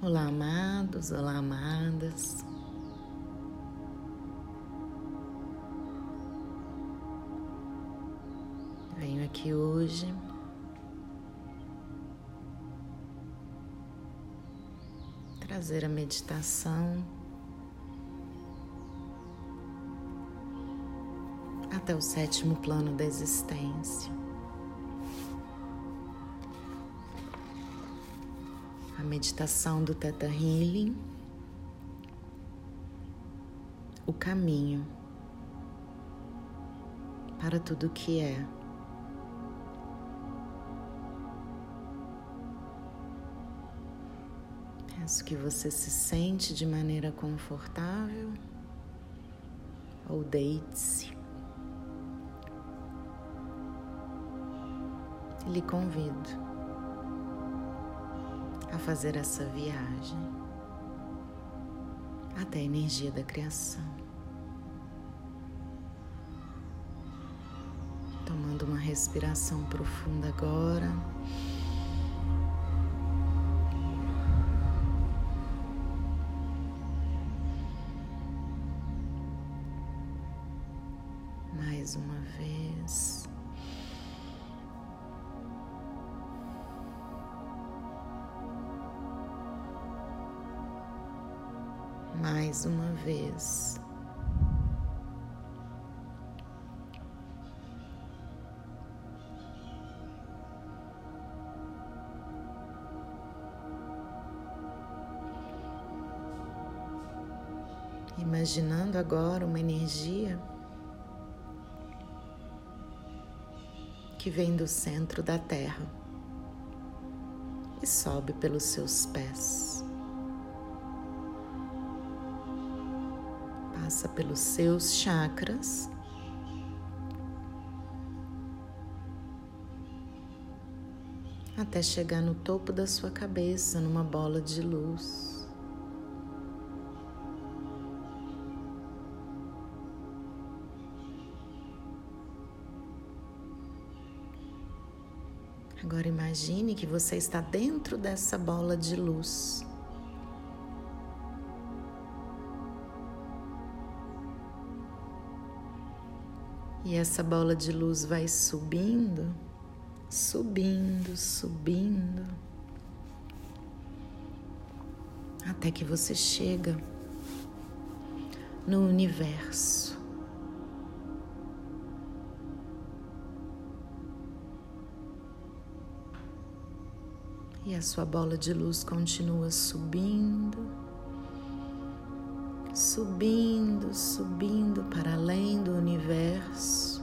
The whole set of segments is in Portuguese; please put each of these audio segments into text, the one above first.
Olá, amados, olá, amadas. Venho aqui hoje trazer a meditação até o sétimo plano da existência. Meditação do Theta Healing, o caminho para tudo que é. Peço que você se sente de maneira confortável ou deite-se. lhe convido a fazer essa viagem até a energia da criação. Tomando uma respiração profunda agora. Mais uma vez. Mais uma vez. Imaginando agora uma energia que vem do centro da Terra e sobe pelos seus pés. Passa pelos seus chakras. Até chegar no topo da sua cabeça, numa bola de luz. Agora imagine que você está dentro dessa bola de luz. E essa bola de luz vai subindo, subindo, subindo, até que você chega no universo. E a sua bola de luz continua subindo subindo, subindo para além do universo,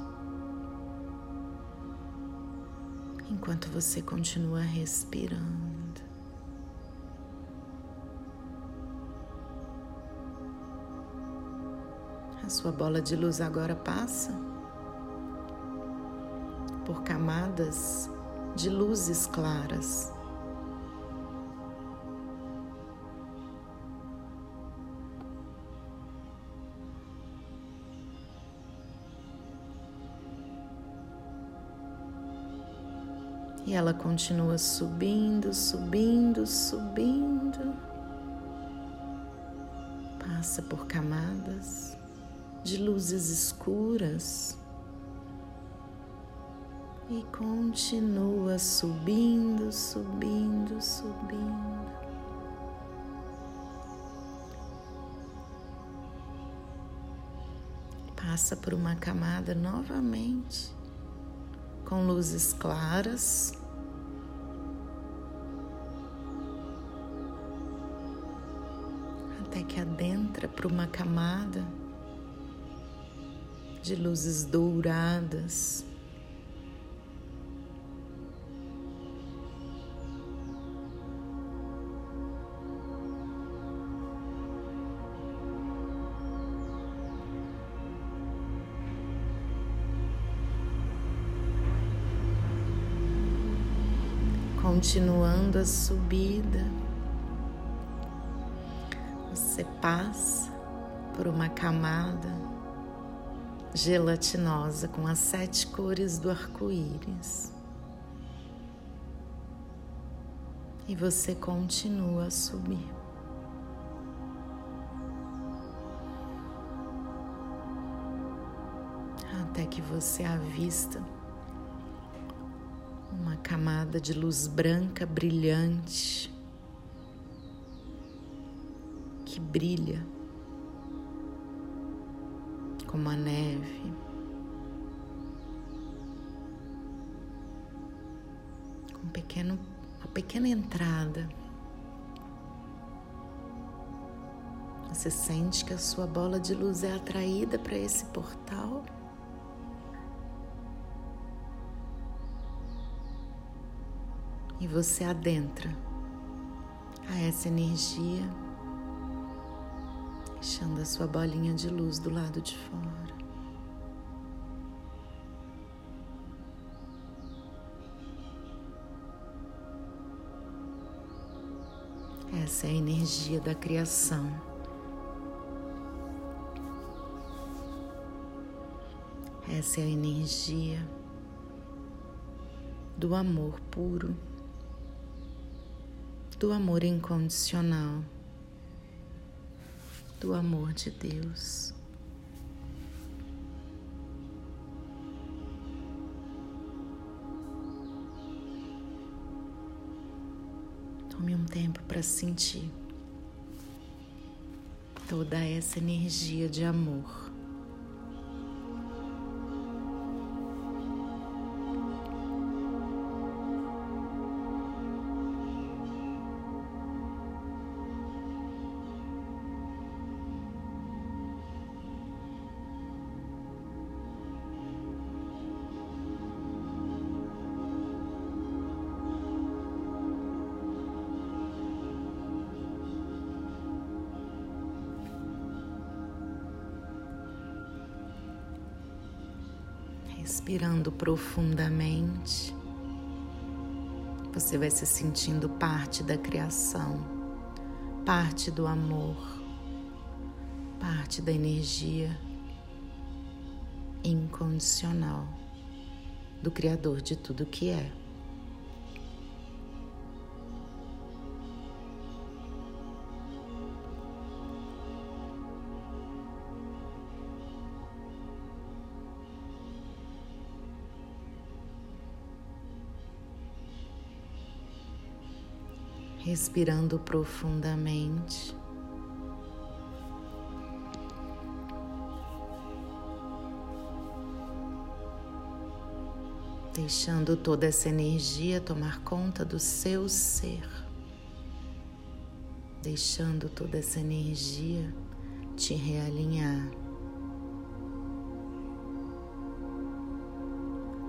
enquanto você continua respirando. A sua bola de luz agora passa por camadas de luzes claras. E ela continua subindo, subindo, subindo. Passa por camadas de luzes escuras e continua subindo, subindo, subindo. Passa por uma camada novamente com luzes claras. Até que adentra para uma camada de luzes douradas. Continuando a subida, você passa por uma camada gelatinosa com as sete cores do arco-íris. E você continua a subir. Até que você avista uma camada de luz branca brilhante que brilha como a neve. Com um pequeno, uma pequena entrada. Você sente que a sua bola de luz é atraída para esse portal. E você adentra a essa energia deixando a sua bolinha de luz do lado de fora. Essa é a energia da criação. Essa é a energia do amor puro, do amor incondicional do amor de Deus. Tome um tempo para sentir toda essa energia de amor. Respirando profundamente, você vai se sentindo parte da criação, parte do amor, parte da energia incondicional do Criador de tudo que é. Respirando profundamente. Deixando toda essa energia tomar conta do seu ser, deixando toda essa energia te realinhar,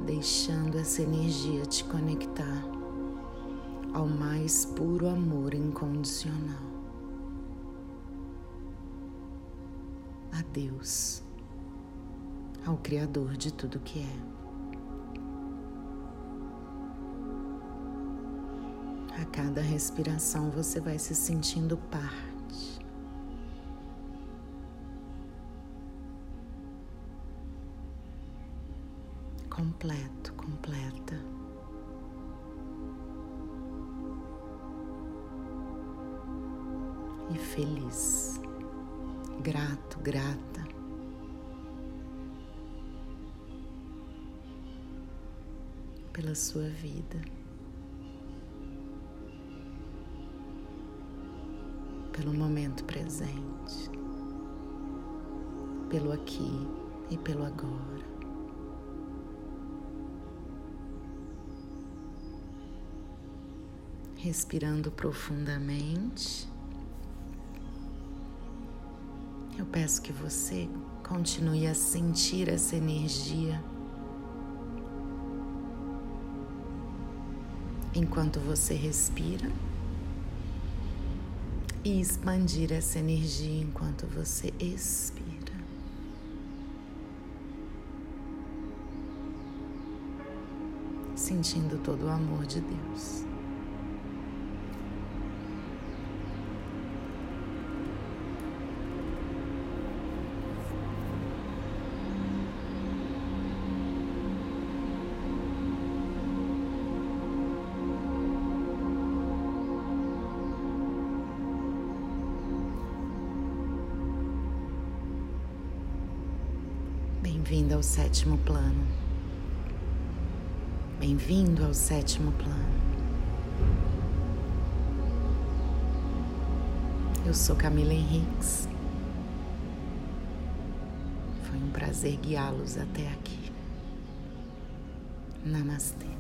deixando essa energia te conectar ao mais puro amor incondicional. A Deus, ao Criador de tudo que é. A cada respiração você vai se sentindo parte. Completo, completa. E feliz, grato, grata. Pela sua vida, pelo momento presente, pelo aqui e pelo agora. Respirando profundamente. Eu peço que você continue a sentir essa energia enquanto você respira e expandir essa energia enquanto você expira. Sentindo todo o amor de Deus. Bem-vindo ao sétimo plano. Bem-vindo ao sétimo plano. Eu sou Camila Henriques. Foi um prazer guiá-los até aqui. Namastê.